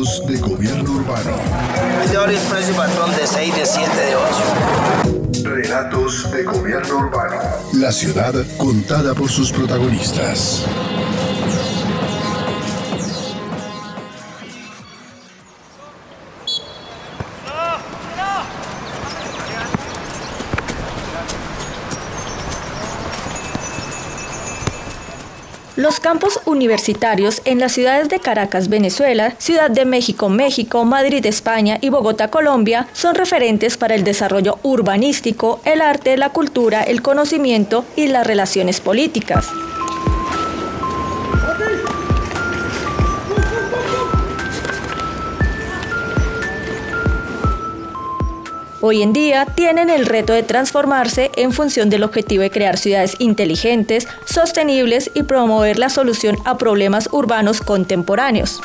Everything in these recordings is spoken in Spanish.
De gobierno urbano. Es de horario expreso y patrón de 6, de 7, de 8. Relatos de gobierno urbano. La ciudad contada por sus protagonistas. Los campus universitarios en las ciudades de Caracas, Venezuela, Ciudad de México, México, Madrid, España y Bogotá, Colombia, son referentes para el desarrollo urbanístico, el arte, la cultura, el conocimiento y las relaciones políticas. Hoy en día tienen el reto de transformarse en función del objetivo de crear ciudades inteligentes, sostenibles y promover la solución a problemas urbanos contemporáneos.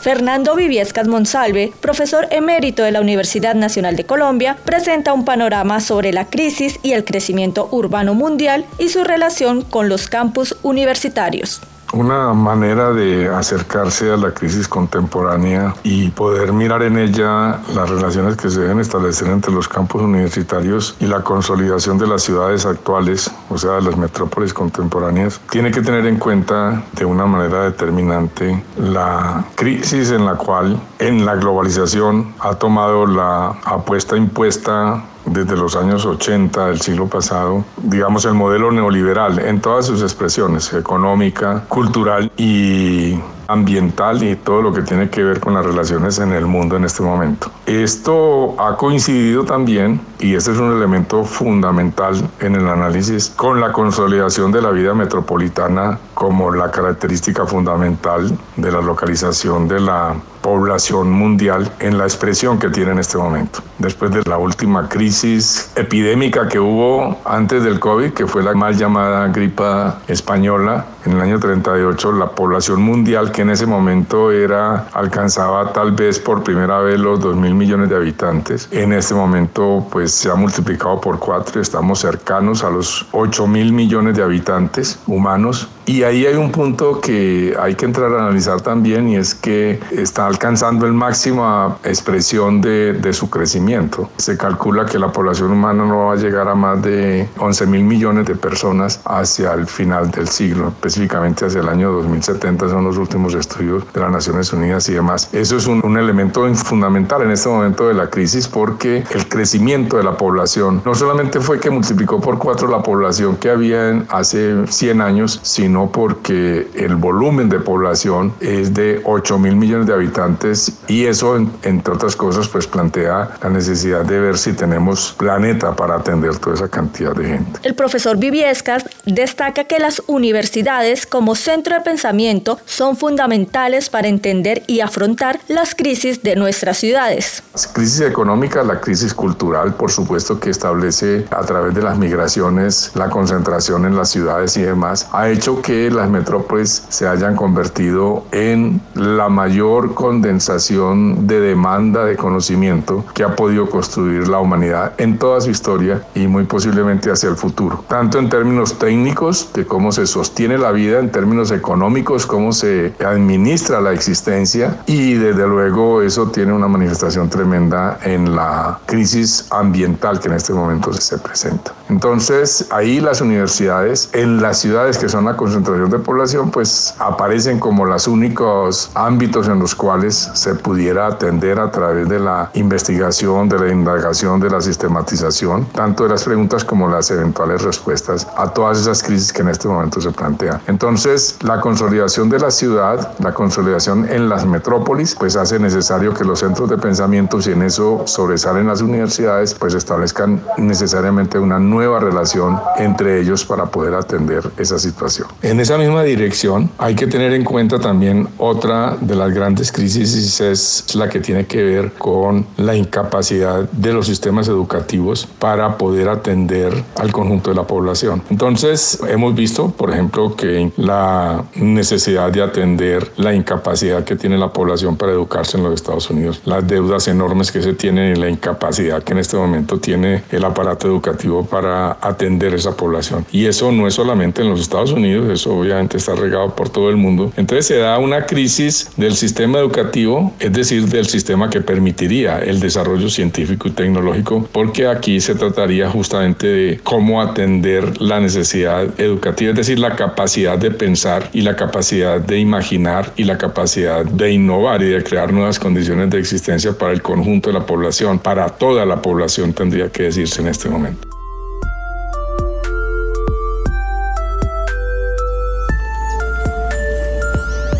Fernando Viviescas Monsalve, profesor emérito de la Universidad Nacional de Colombia, presenta un panorama sobre la crisis y el crecimiento urbano mundial y su relación con los campus universitarios. Una manera de acercarse a la crisis contemporánea y poder mirar en ella las relaciones que se deben establecer entre los campos universitarios y la consolidación de las ciudades actuales, o sea, de las metrópolis contemporáneas, tiene que tener en cuenta de una manera determinante la crisis en la cual en la globalización ha tomado la apuesta impuesta desde los años 80 del siglo pasado, digamos, el modelo neoliberal en todas sus expresiones, económica, cultural y ambiental y todo lo que tiene que ver con las relaciones en el mundo en este momento. Esto ha coincidido también, y este es un elemento fundamental en el análisis, con la consolidación de la vida metropolitana como la característica fundamental de la localización de la población mundial en la expresión que tiene en este momento. Después de la última crisis epidémica que hubo antes del COVID, que fue la mal llamada gripa española, en el año 38 la población mundial que en ese momento era alcanzaba tal vez por primera vez los 2 mil millones de habitantes, en este momento pues se ha multiplicado por cuatro, estamos cercanos a los 8 mil millones de habitantes humanos y ahí hay un punto que hay que entrar a analizar también y es que está alcanzando el máxima expresión de, de, su crecimiento. Se calcula que la población humana no va a llegar a más de 11 mil millones de personas hacia el final del siglo, específicamente hacia el año 2070, son los últimos estudios de las Naciones Unidas y demás. Eso es un, un elemento fundamental en este momento de la crisis porque el crecimiento de la población no solamente fue que multiplicó por cuatro la población que había hace 100 años, sino porque el volumen de población es de 8 mil millones de habitantes y eso, entre otras cosas, pues plantea la necesidad de ver si tenemos planeta para atender toda esa cantidad de gente. El profesor Viviescas destaca que las universidades como centro de pensamiento son fundamentales para entender y afrontar las crisis de nuestras ciudades. La crisis económica, la crisis cultural, por supuesto que establece a través de las migraciones la concentración en las ciudades y demás, ha hecho que las metrópolis se hayan convertido en la mayor condensación de demanda de conocimiento que ha podido construir la humanidad en toda su historia y muy posiblemente hacia el futuro. Tanto en términos técnicos de cómo se sostiene la vida, en términos económicos, cómo se administra la existencia y desde luego eso tiene una manifestación tremenda en la crisis ambiental que en este momento se presenta. Entonces ahí las universidades en las ciudades que son acostumbradas concentración de población, pues aparecen como los únicos ámbitos en los cuales se pudiera atender a través de la investigación, de la indagación, de la sistematización, tanto de las preguntas como las eventuales respuestas a todas esas crisis que en este momento se plantean. Entonces, la consolidación de la ciudad, la consolidación en las metrópolis, pues hace necesario que los centros de pensamiento, si en eso sobresalen las universidades, pues establezcan necesariamente una nueva relación entre ellos para poder atender esa situación. En esa misma dirección hay que tener en cuenta también otra de las grandes crisis es la que tiene que ver con la incapacidad de los sistemas educativos para poder atender al conjunto de la población. Entonces, hemos visto, por ejemplo, que la necesidad de atender la incapacidad que tiene la población para educarse en los Estados Unidos, las deudas enormes que se tienen y la incapacidad que en este momento tiene el aparato educativo para atender esa población. Y eso no es solamente en los Estados Unidos, eso obviamente está regado por todo el mundo. Entonces se da una crisis del sistema educativo, es decir, del sistema que permitiría el desarrollo científico y tecnológico, porque aquí se trataría justamente de cómo atender la necesidad educativa, es decir, la capacidad de pensar y la capacidad de imaginar y la capacidad de innovar y de crear nuevas condiciones de existencia para el conjunto de la población, para toda la población tendría que decirse en este momento.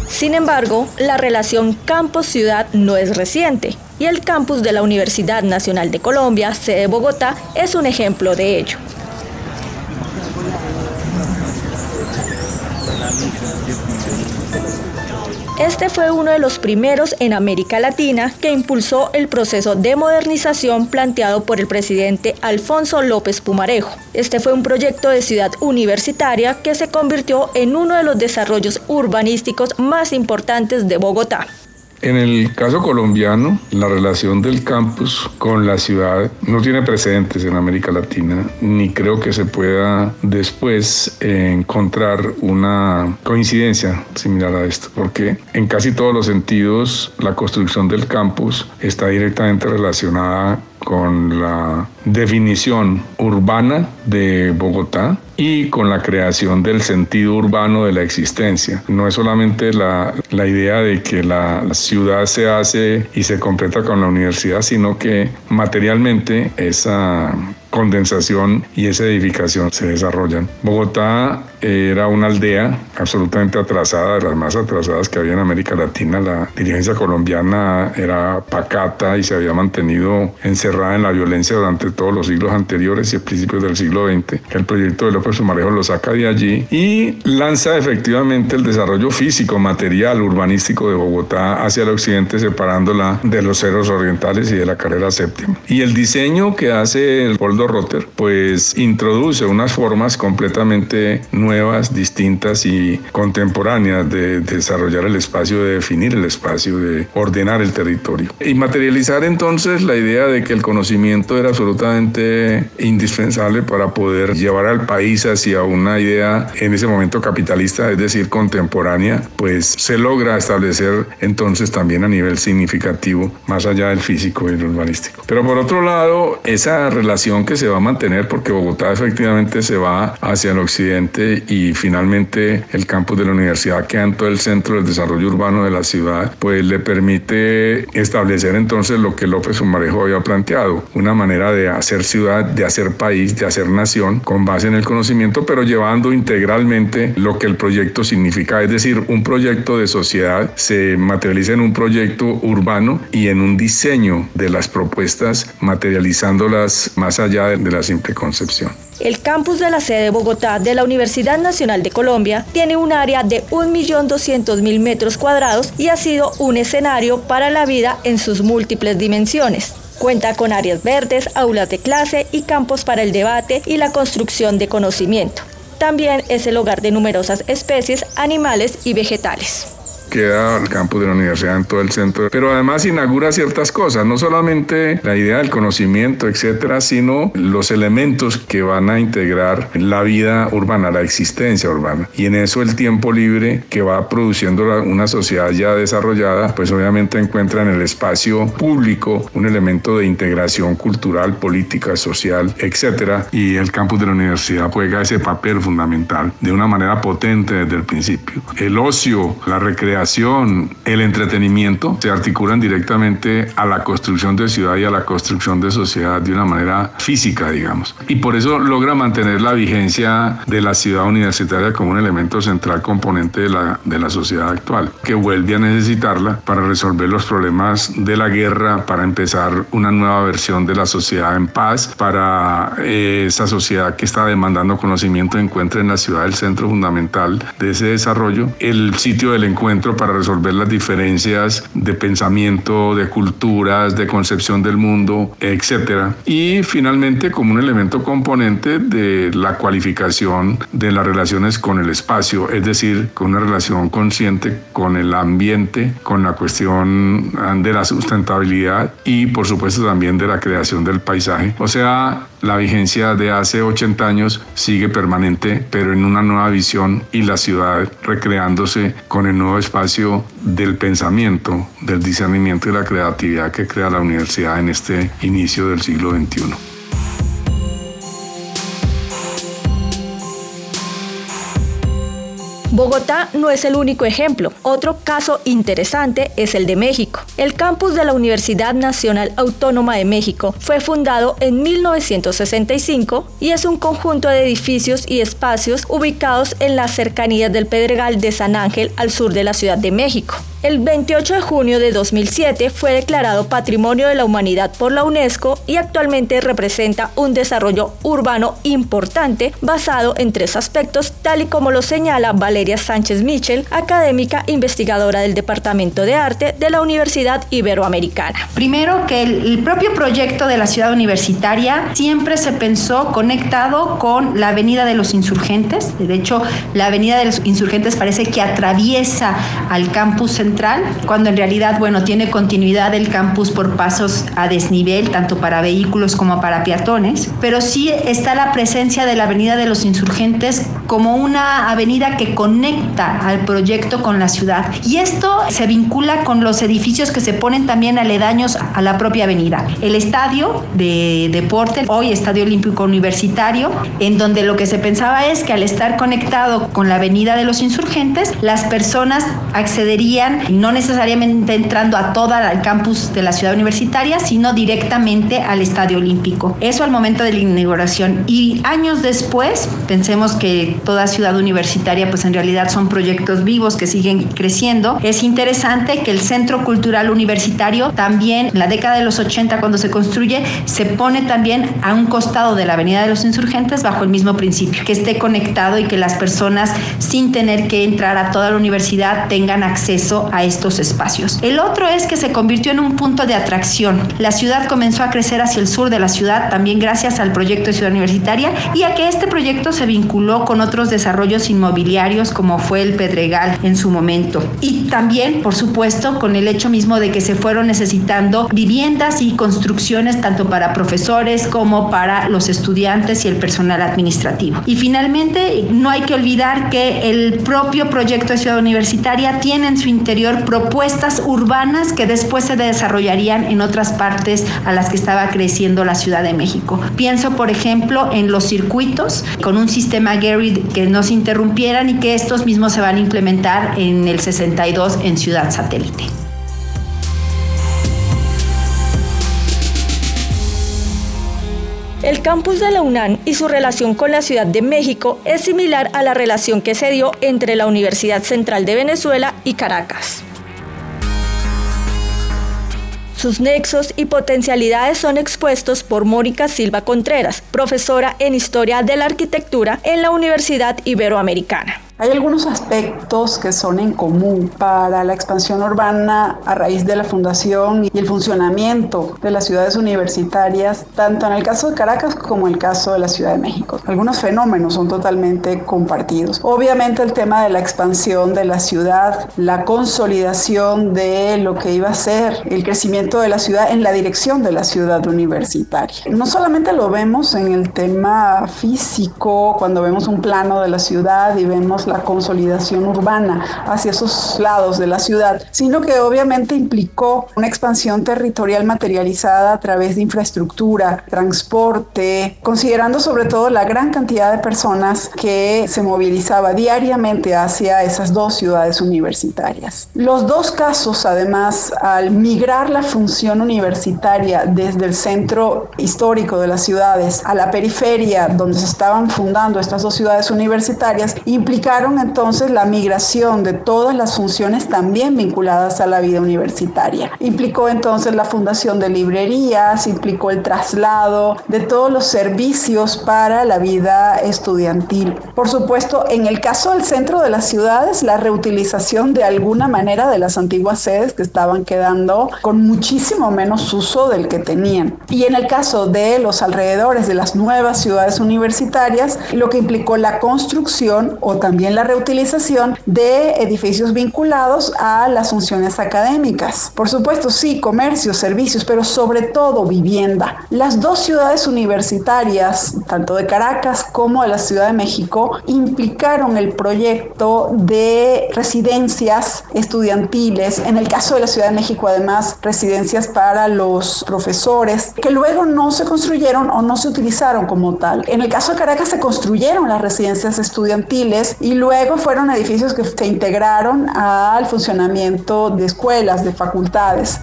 Sin embargo, la relación campus-ciudad no es reciente y el campus de la Universidad Nacional de Colombia, sede Bogotá, es un ejemplo de ello. Este fue uno de los primeros en América Latina que impulsó el proceso de modernización planteado por el presidente Alfonso López Pumarejo. Este fue un proyecto de ciudad universitaria que se convirtió en uno de los desarrollos urbanísticos más importantes de Bogotá. En el caso colombiano, la relación del campus con la ciudad no tiene precedentes en América Latina, ni creo que se pueda después encontrar una coincidencia similar a esto, porque en casi todos los sentidos la construcción del campus está directamente relacionada con la definición urbana de Bogotá y con la creación del sentido urbano de la existencia. No es solamente la, la idea de que la ciudad se hace y se completa con la universidad, sino que materialmente esa condensación y esa edificación se desarrollan. Bogotá era una aldea absolutamente atrasada, de las más atrasadas que había en América Latina. La dirigencia colombiana era pacata y se había mantenido encerrada en la violencia durante todos los siglos anteriores y principios del siglo XX. El proyecto de López Sumarejo lo saca de allí y lanza efectivamente el desarrollo físico, material, urbanístico de Bogotá hacia el occidente, separándola de los ceros orientales y de la carrera séptima. Y el diseño que hace el Poldo Rotter, pues introduce unas formas completamente nuevas, distintas y contemporáneas de desarrollar el espacio, de definir el espacio, de ordenar el territorio. Y materializar entonces la idea de que el conocimiento era absolutamente indispensable para poder llevar al país hacia una idea en ese momento capitalista, es decir, contemporánea, pues se logra establecer entonces también a nivel significativo, más allá del físico y el urbanístico. Pero por otro lado, esa relación que se va a mantener, porque Bogotá efectivamente se va hacia el occidente y finalmente el campus de la universidad queda en todo el centro del desarrollo urbano de la ciudad, pues le permite establecer entonces lo que López Umarejo había planteado, una manera de hacer ciudad, de hacer país, de hacer nación con base en el conocimiento, pero llevando integralmente lo que el proyecto significa, es decir, un proyecto de sociedad se materializa en un proyecto urbano y en un diseño de las propuestas, materializándolas más allá de la simple concepción. El campus de la sede Bogotá de la Universidad Nacional de Colombia tiene un área de 1.200.000 metros cuadrados y ha sido un escenario para la vida en sus múltiples dimensiones. Cuenta con áreas verdes, aulas de clase y campos para el debate y la construcción de conocimiento. También es el hogar de numerosas especies animales y vegetales. Queda el campus de la universidad en todo el centro, pero además inaugura ciertas cosas, no solamente la idea del conocimiento, etcétera, sino los elementos que van a integrar la vida urbana, la existencia urbana. Y en eso el tiempo libre que va produciendo una sociedad ya desarrollada, pues obviamente encuentra en el espacio público un elemento de integración cultural, política, social, etcétera, y el campus de la universidad juega ese papel fundamental de una manera potente desde el principio. El ocio, la recreación, el entretenimiento se articulan directamente a la construcción de ciudad y a la construcción de sociedad de una manera física, digamos. Y por eso logra mantener la vigencia de la ciudad universitaria como un elemento central componente de la, de la sociedad actual, que vuelve a necesitarla para resolver los problemas de la guerra, para empezar una nueva versión de la sociedad en paz, para eh, esa sociedad que está demandando conocimiento encuentre en la ciudad el centro fundamental de ese desarrollo, el sitio del encuentro para resolver las diferencias de pensamiento, de culturas, de concepción del mundo, etcétera. Y finalmente como un elemento componente de la cualificación de las relaciones con el espacio, es decir, con una relación consciente con el ambiente, con la cuestión de la sustentabilidad y por supuesto también de la creación del paisaje. O sea, la vigencia de hace 80 años sigue permanente, pero en una nueva visión y la ciudad recreándose con el nuevo espacio del pensamiento, del discernimiento y la creatividad que crea la universidad en este inicio del siglo XXI. Bogotá no es el único ejemplo. Otro caso interesante es el de México. El campus de la Universidad Nacional Autónoma de México fue fundado en 1965 y es un conjunto de edificios y espacios ubicados en las cercanías del Pedregal de San Ángel al sur de la Ciudad de México. El 28 de junio de 2007 fue declarado Patrimonio de la Humanidad por la UNESCO y actualmente representa un desarrollo urbano importante basado en tres aspectos, tal y como lo señala Valeria Sánchez Michel, académica investigadora del Departamento de Arte de la Universidad Iberoamericana. Primero, que el, propio proyecto de la ciudad universitaria siempre se pensó conectado con la Avenida de los Insurgentes. De hecho, la Avenida de los Insurgentes parece que atraviesa al campus central cuando en realidad, bueno, tiene continuidad el campus por pasos a desnivel, tanto para vehículos como para peatones, pero sí está la presencia de la Avenida de los Insurgentes como una avenida que conecta al proyecto con la ciudad. Y esto se vincula con los edificios que se ponen también aledaños a la propia avenida. El estadio de deporte, hoy Estadio Olímpico Universitario, en donde lo que se pensaba es que al estar conectado con la Avenida de los Insurgentes, las personas accederían no necesariamente entrando a toda el campus de la ciudad universitaria, sino directamente al Estadio Olímpico. Eso al momento de la inauguración. Y años después, pensemos que toda ciudad universitaria, pues en realidad son proyectos vivos que siguen creciendo. Es interesante que el Centro Cultural Universitario también, en la década de los 80, cuando se construye, se pone también a un costado de la Avenida de los Insurgentes bajo el mismo principio, que esté conectado y que las personas, sin tener que entrar a toda la universidad, tengan acceso a estos espacios. El otro es que se convirtió en un punto de atracción. La ciudad comenzó a crecer hacia el sur de la ciudad también gracias al proyecto de Ciudad Universitaria y a que este proyecto se vinculó con otros desarrollos inmobiliarios como fue el Pedregal en su momento. Y también, por supuesto, con el hecho mismo de que se fueron necesitando viviendas y construcciones tanto para profesores como para los estudiantes y el personal administrativo. Y finalmente, no hay que olvidar que el propio proyecto de Ciudad Universitaria tiene en su interior propuestas urbanas que después se desarrollarían en otras partes a las que estaba creciendo la Ciudad de México. Pienso, por ejemplo, en los circuitos con un sistema Gary que no se interrumpieran y que estos mismos se van a implementar en el 62 en Ciudad Satélite. El campus de la UNAM y su relación con la Ciudad de México es similar a la relación que se dio entre la Universidad Central de Venezuela y Caracas. Sus nexos y potencialidades son expuestos por Mónica Silva Contreras, profesora en Historia de la Arquitectura en la Universidad Iberoamericana. Hay algunos aspectos que son en común para la expansión urbana a raíz de la fundación y el funcionamiento de las ciudades universitarias, tanto en el caso de Caracas como en el caso de la Ciudad de México. Algunos fenómenos son totalmente compartidos. Obviamente el tema de la expansión de la ciudad, la consolidación de lo que iba a ser el crecimiento de la ciudad en la dirección de la ciudad universitaria. No solamente lo vemos en el tema físico, cuando vemos un plano de la ciudad y vemos la consolidación urbana hacia esos lados de la ciudad, sino que obviamente implicó una expansión territorial materializada a través de infraestructura, transporte, considerando sobre todo la gran cantidad de personas que se movilizaba diariamente hacia esas dos ciudades universitarias. Los dos casos, además, al migrar la función universitaria desde el centro histórico de las ciudades a la periferia donde se estaban fundando estas dos ciudades universitarias, implicaron entonces la migración de todas las funciones también vinculadas a la vida universitaria. Implicó entonces la fundación de librerías, implicó el traslado de todos los servicios para la vida estudiantil. Por supuesto, en el caso del centro de las ciudades, la reutilización de alguna manera de las antiguas sedes que estaban quedando con muchísimo menos uso del que tenían. Y en el caso de los alrededores de las nuevas ciudades universitarias, lo que implicó la construcción o también la reutilización de edificios vinculados a las funciones académicas. Por supuesto, sí, comercios, servicios, pero sobre todo vivienda. Las dos ciudades universitarias, tanto de Caracas como de la Ciudad de México, implicaron el proyecto de residencias estudiantiles. En el caso de la Ciudad de México, además, residencias para los profesores, que luego no se construyeron o no se utilizaron como tal. En el caso de Caracas se construyeron las residencias estudiantiles y luego fueron edificios que se integraron al funcionamiento de escuelas, de facultades.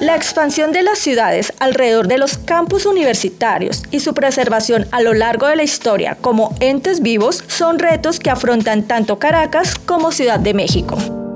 La expansión de las ciudades alrededor de los campus universitarios y su preservación a lo largo de la historia como entes vivos son retos que afrontan tanto Caracas como Ciudad de México.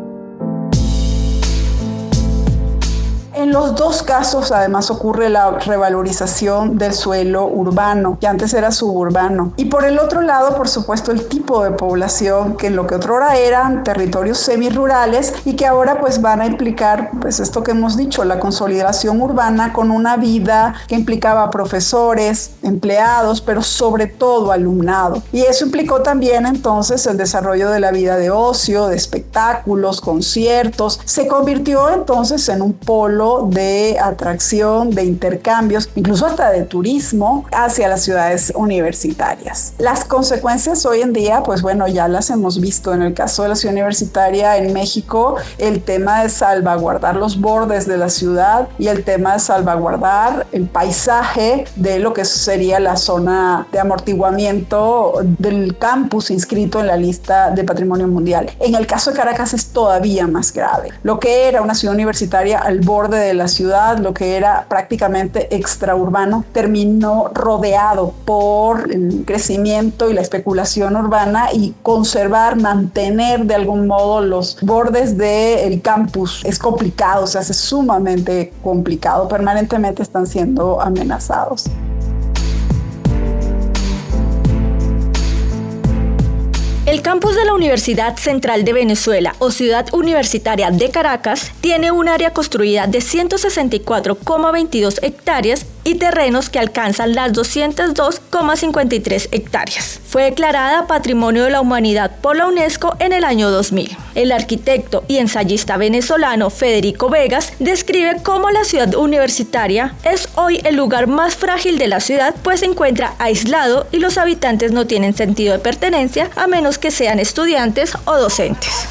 En los dos casos, además, ocurre la revalorización del suelo urbano, que antes era suburbano. Y por el otro lado, por supuesto, el tipo de población, que en lo que otrora eran territorios semirurales y que ahora pues van a implicar, pues esto que hemos dicho, la consolidación urbana con una vida que implicaba profesores, empleados, pero sobre todo alumnado. Y eso implicó también entonces el desarrollo de la vida de ocio, de espectáculos, conciertos. Se convirtió entonces en un polo de atracción, de intercambios, incluso hasta de turismo hacia las ciudades universitarias. Las consecuencias hoy en día, pues bueno, ya las hemos visto en el caso de la ciudad universitaria en México, el tema de salvaguardar los bordes de la ciudad y el tema de salvaguardar el paisaje de lo que sería la zona de amortiguamiento del campus inscrito en la lista de patrimonio mundial. En el caso de Caracas es todavía más grave. Lo que era una ciudad universitaria al borde de la ciudad, lo que era prácticamente extraurbano, terminó rodeado por el crecimiento y la especulación urbana y conservar, mantener de algún modo los bordes del campus es complicado, se hace sumamente complicado, permanentemente están siendo amenazados. El campus de la Universidad Central de Venezuela o Ciudad Universitaria de Caracas tiene un área construida de 164,22 hectáreas y terrenos que alcanzan las 202,53 hectáreas. Fue declarada Patrimonio de la Humanidad por la UNESCO en el año 2000. El arquitecto y ensayista venezolano Federico Vegas describe cómo la ciudad universitaria es hoy el lugar más frágil de la ciudad, pues se encuentra aislado y los habitantes no tienen sentido de pertenencia a menos que sean estudiantes o docentes.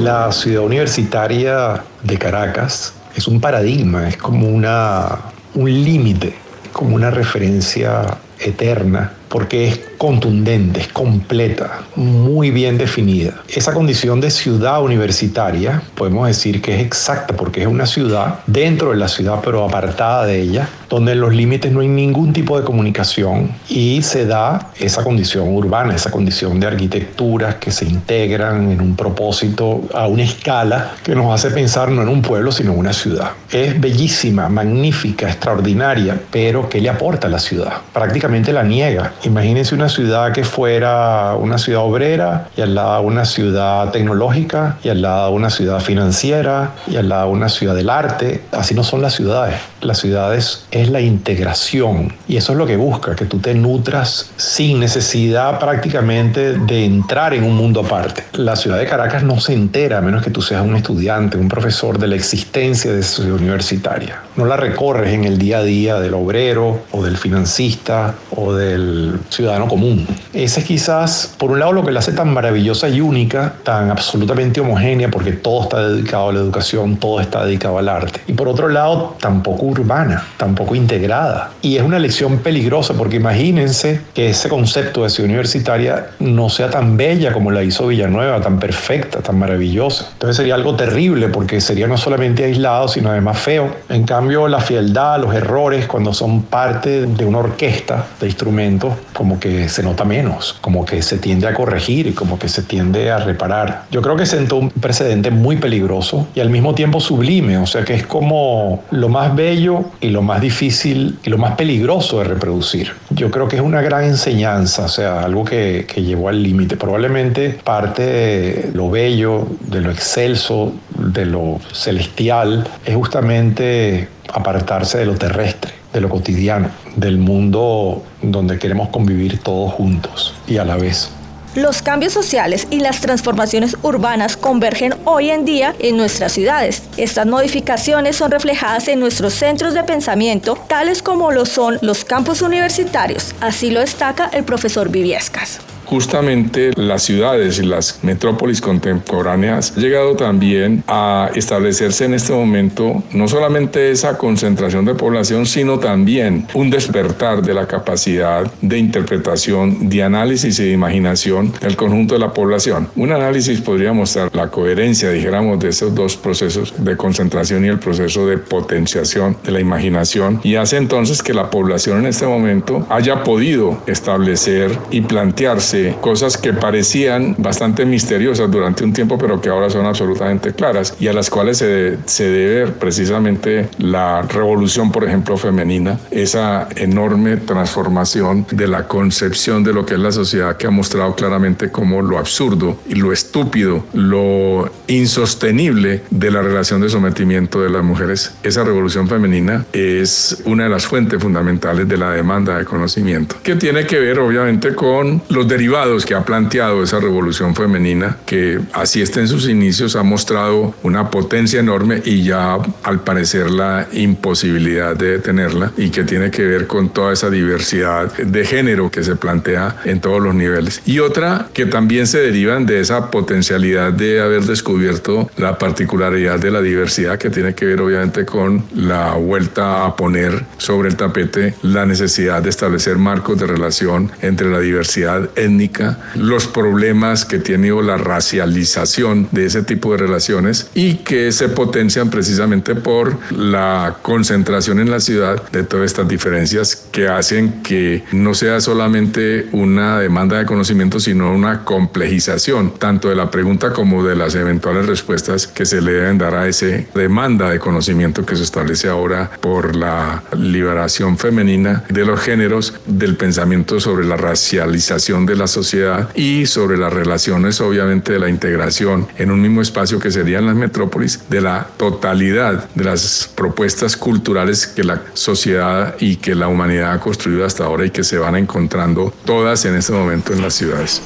La ciudad universitaria de Caracas es un paradigma, es como una, un límite, como una referencia eterna, porque es contundente, es completa, muy bien definida. Esa condición de ciudad universitaria podemos decir que es exacta porque es una ciudad dentro de la ciudad pero apartada de ella, donde en los límites no hay ningún tipo de comunicación y se da esa condición urbana, esa condición de arquitecturas que se integran en un propósito a una escala que nos hace pensar no en un pueblo sino en una ciudad. Es bellísima, magnífica, extraordinaria, pero ¿qué le aporta a la ciudad? Prácticamente la niega. Imagínense una ciudad que fuera una ciudad obrera y al lado una ciudad tecnológica y al lado una ciudad financiera y al lado una ciudad del arte. Así no son las ciudades. Las ciudades es la integración y eso es lo que busca, que tú te nutras sin necesidad prácticamente de entrar en un mundo aparte. La ciudad de Caracas no se entera a menos que tú seas un estudiante, un profesor de la existencia de su universitaria. No la recorres en el día a día del obrero o del financista o del ciudadano común. Ese es quizás, por un lado, lo que la hace tan maravillosa y única, tan absolutamente homogénea, porque todo está dedicado a la educación, todo está dedicado al arte. Y por otro lado, tampoco urbana, tampoco integrada. Y es una lección peligrosa, porque imagínense que ese concepto de ciudad universitaria no sea tan bella como la hizo Villanueva, tan perfecta, tan maravillosa. Entonces sería algo terrible, porque sería no solamente aislado, sino además feo. En cambio, la frialdad, los errores, cuando son parte de una orquesta de instrumentos, como que se nota menos, como que se tiende a corregir, como que se tiende a reparar. Yo creo que sentó un precedente muy peligroso y al mismo tiempo sublime, o sea que es como lo más bello y lo más difícil y lo más peligroso de reproducir. Yo creo que es una gran enseñanza, o sea, algo que, que llevó al límite. Probablemente parte de lo bello, de lo excelso, de lo celestial, es justamente apartarse de lo terrestre de lo cotidiano, del mundo donde queremos convivir todos juntos y a la vez. Los cambios sociales y las transformaciones urbanas convergen hoy en día en nuestras ciudades. Estas modificaciones son reflejadas en nuestros centros de pensamiento, tales como lo son los campus universitarios. Así lo destaca el profesor Viviescas justamente las ciudades y las metrópolis contemporáneas han llegado también a establecerse en este momento no solamente esa concentración de población, sino también un despertar de la capacidad de interpretación, de análisis y de imaginación del conjunto de la población. Un análisis podría mostrar la coherencia, dijéramos, de esos dos procesos de concentración y el proceso de potenciación de la imaginación y hace entonces que la población en este momento haya podido establecer y plantearse cosas que parecían bastante misteriosas durante un tiempo, pero que ahora son absolutamente claras y a las cuales se, se debe precisamente la revolución, por ejemplo, femenina, esa enorme transformación de la concepción de lo que es la sociedad que ha mostrado claramente como lo absurdo y lo estúpido, lo insostenible de la relación de sometimiento de las mujeres. Esa revolución femenina es una de las fuentes fundamentales de la demanda de conocimiento, que tiene que ver obviamente con los derivados que ha planteado esa revolución femenina, que así está en sus inicios, ha mostrado una potencia enorme y ya al parecer la imposibilidad de detenerla y que tiene que ver con toda esa diversidad de género que se plantea en todos los niveles. Y otra que también se derivan de esa potencialidad de haber descubierto la particularidad de la diversidad que tiene que ver obviamente con la vuelta a poner sobre el tapete la necesidad de establecer marcos de relación entre la diversidad étnica los problemas que tiene la racialización de ese tipo de relaciones y que se potencian precisamente por la concentración en la ciudad de todas estas diferencias que hacen que no sea solamente una demanda de conocimiento, sino una complejización tanto de la pregunta como de las eventuales respuestas que se le deben dar a esa demanda de conocimiento que se establece ahora por la liberación femenina de los géneros, del pensamiento sobre la racialización de la sociedad y sobre las relaciones obviamente de la integración en un mismo espacio que serían las metrópolis, de la totalidad de las propuestas culturales que la sociedad y que la humanidad ha construido hasta ahora y que se van encontrando todas en este momento en las ciudades.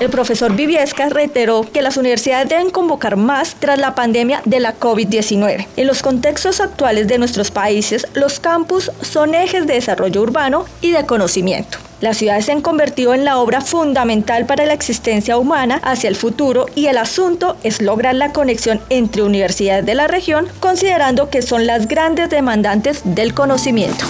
El profesor Viviescas reiteró que las universidades deben convocar más tras la pandemia de la COVID-19. En los contextos actuales de nuestros países, los campus son ejes de desarrollo urbano y de conocimiento. Las ciudades se han convertido en la obra fundamental para la existencia humana hacia el futuro y el asunto es lograr la conexión entre universidades de la región, considerando que son las grandes demandantes del conocimiento.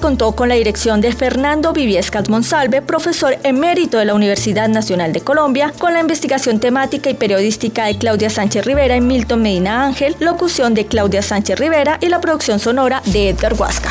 Contó con la dirección de Fernando Viviescas Monsalve, profesor emérito de la Universidad Nacional de Colombia, con la investigación temática y periodística de Claudia Sánchez Rivera y Milton Medina Ángel, locución de Claudia Sánchez Rivera y la producción sonora de Edgar Huasca.